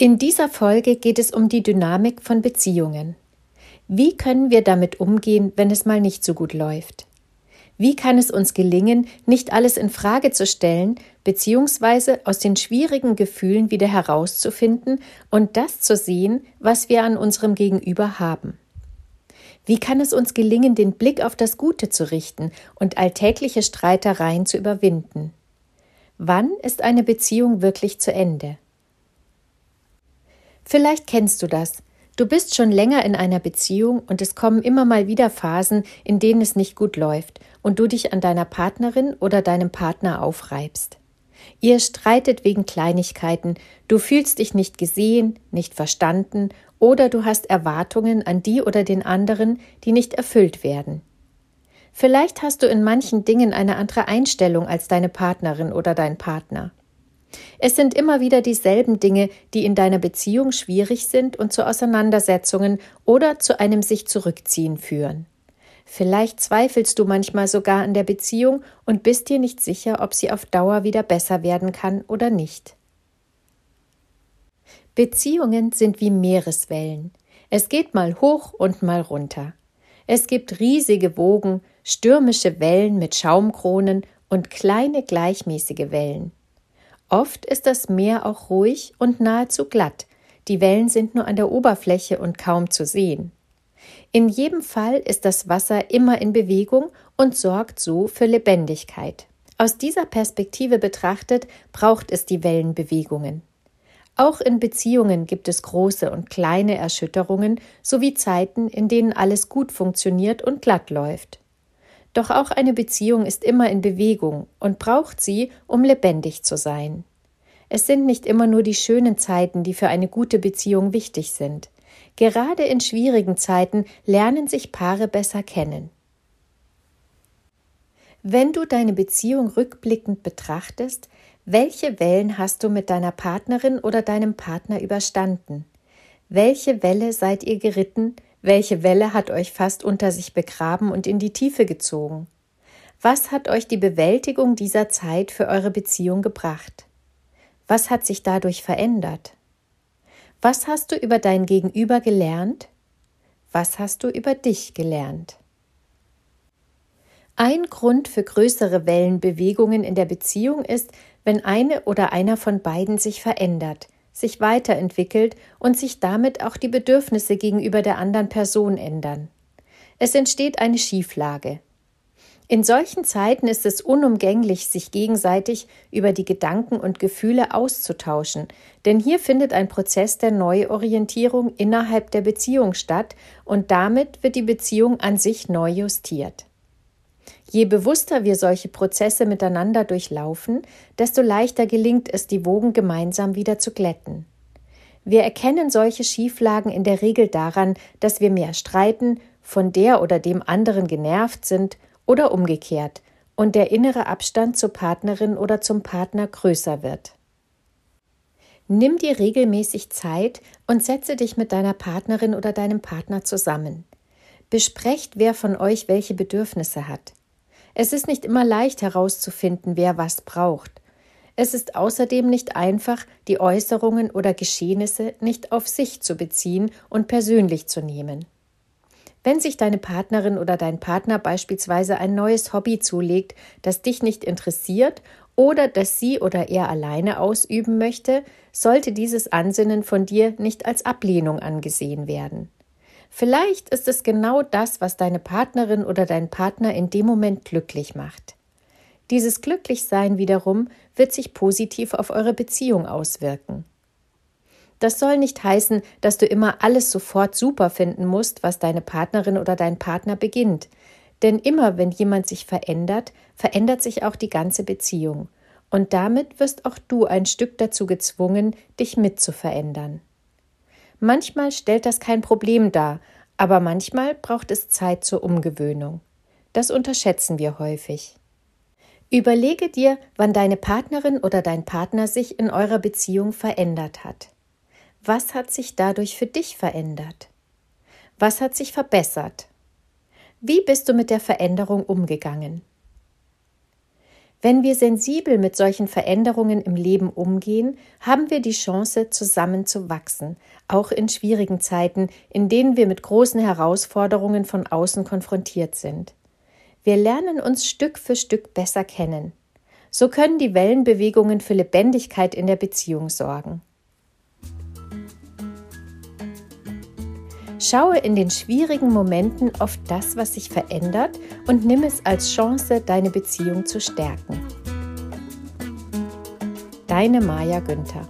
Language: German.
In dieser Folge geht es um die Dynamik von Beziehungen. Wie können wir damit umgehen, wenn es mal nicht so gut läuft? Wie kann es uns gelingen, nicht alles in Frage zu stellen, beziehungsweise aus den schwierigen Gefühlen wieder herauszufinden und das zu sehen, was wir an unserem Gegenüber haben? Wie kann es uns gelingen, den Blick auf das Gute zu richten und alltägliche Streitereien zu überwinden? Wann ist eine Beziehung wirklich zu Ende? Vielleicht kennst du das. Du bist schon länger in einer Beziehung und es kommen immer mal wieder Phasen, in denen es nicht gut läuft und du dich an deiner Partnerin oder deinem Partner aufreibst. Ihr streitet wegen Kleinigkeiten, du fühlst dich nicht gesehen, nicht verstanden oder du hast Erwartungen an die oder den anderen, die nicht erfüllt werden. Vielleicht hast du in manchen Dingen eine andere Einstellung als deine Partnerin oder dein Partner. Es sind immer wieder dieselben Dinge, die in deiner Beziehung schwierig sind und zu Auseinandersetzungen oder zu einem sich zurückziehen führen. Vielleicht zweifelst du manchmal sogar an der Beziehung und bist dir nicht sicher, ob sie auf Dauer wieder besser werden kann oder nicht. Beziehungen sind wie Meereswellen. Es geht mal hoch und mal runter. Es gibt riesige Wogen, stürmische Wellen mit Schaumkronen und kleine gleichmäßige Wellen. Oft ist das Meer auch ruhig und nahezu glatt, die Wellen sind nur an der Oberfläche und kaum zu sehen. In jedem Fall ist das Wasser immer in Bewegung und sorgt so für Lebendigkeit. Aus dieser Perspektive betrachtet braucht es die Wellenbewegungen. Auch in Beziehungen gibt es große und kleine Erschütterungen sowie Zeiten, in denen alles gut funktioniert und glatt läuft. Doch auch eine Beziehung ist immer in Bewegung und braucht sie, um lebendig zu sein. Es sind nicht immer nur die schönen Zeiten, die für eine gute Beziehung wichtig sind. Gerade in schwierigen Zeiten lernen sich Paare besser kennen. Wenn du deine Beziehung rückblickend betrachtest, welche Wellen hast du mit deiner Partnerin oder deinem Partner überstanden? Welche Welle seid ihr geritten, welche Welle hat euch fast unter sich begraben und in die Tiefe gezogen? Was hat euch die Bewältigung dieser Zeit für eure Beziehung gebracht? Was hat sich dadurch verändert? Was hast du über dein Gegenüber gelernt? Was hast du über dich gelernt? Ein Grund für größere Wellenbewegungen in der Beziehung ist, wenn eine oder einer von beiden sich verändert, sich weiterentwickelt und sich damit auch die Bedürfnisse gegenüber der anderen Person ändern. Es entsteht eine Schieflage. In solchen Zeiten ist es unumgänglich, sich gegenseitig über die Gedanken und Gefühle auszutauschen, denn hier findet ein Prozess der Neuorientierung innerhalb der Beziehung statt und damit wird die Beziehung an sich neu justiert. Je bewusster wir solche Prozesse miteinander durchlaufen, desto leichter gelingt es, die Wogen gemeinsam wieder zu glätten. Wir erkennen solche Schieflagen in der Regel daran, dass wir mehr streiten, von der oder dem anderen genervt sind oder umgekehrt und der innere Abstand zur Partnerin oder zum Partner größer wird. Nimm dir regelmäßig Zeit und setze dich mit deiner Partnerin oder deinem Partner zusammen. Besprecht, wer von euch welche Bedürfnisse hat. Es ist nicht immer leicht herauszufinden, wer was braucht. Es ist außerdem nicht einfach, die Äußerungen oder Geschehnisse nicht auf sich zu beziehen und persönlich zu nehmen. Wenn sich deine Partnerin oder dein Partner beispielsweise ein neues Hobby zulegt, das dich nicht interessiert oder das sie oder er alleine ausüben möchte, sollte dieses Ansinnen von dir nicht als Ablehnung angesehen werden. Vielleicht ist es genau das, was deine Partnerin oder dein Partner in dem Moment glücklich macht. Dieses Glücklichsein wiederum wird sich positiv auf eure Beziehung auswirken. Das soll nicht heißen, dass du immer alles sofort super finden musst, was deine Partnerin oder dein Partner beginnt. Denn immer wenn jemand sich verändert, verändert sich auch die ganze Beziehung. Und damit wirst auch du ein Stück dazu gezwungen, dich mit zu verändern. Manchmal stellt das kein Problem dar, aber manchmal braucht es Zeit zur Umgewöhnung. Das unterschätzen wir häufig. Überlege dir, wann deine Partnerin oder dein Partner sich in eurer Beziehung verändert hat. Was hat sich dadurch für dich verändert? Was hat sich verbessert? Wie bist du mit der Veränderung umgegangen? Wenn wir sensibel mit solchen Veränderungen im Leben umgehen, haben wir die Chance, zusammen zu wachsen, auch in schwierigen Zeiten, in denen wir mit großen Herausforderungen von außen konfrontiert sind. Wir lernen uns Stück für Stück besser kennen. So können die Wellenbewegungen für Lebendigkeit in der Beziehung sorgen. Schaue in den schwierigen Momenten auf das, was sich verändert und nimm es als Chance, deine Beziehung zu stärken. Deine Maja Günther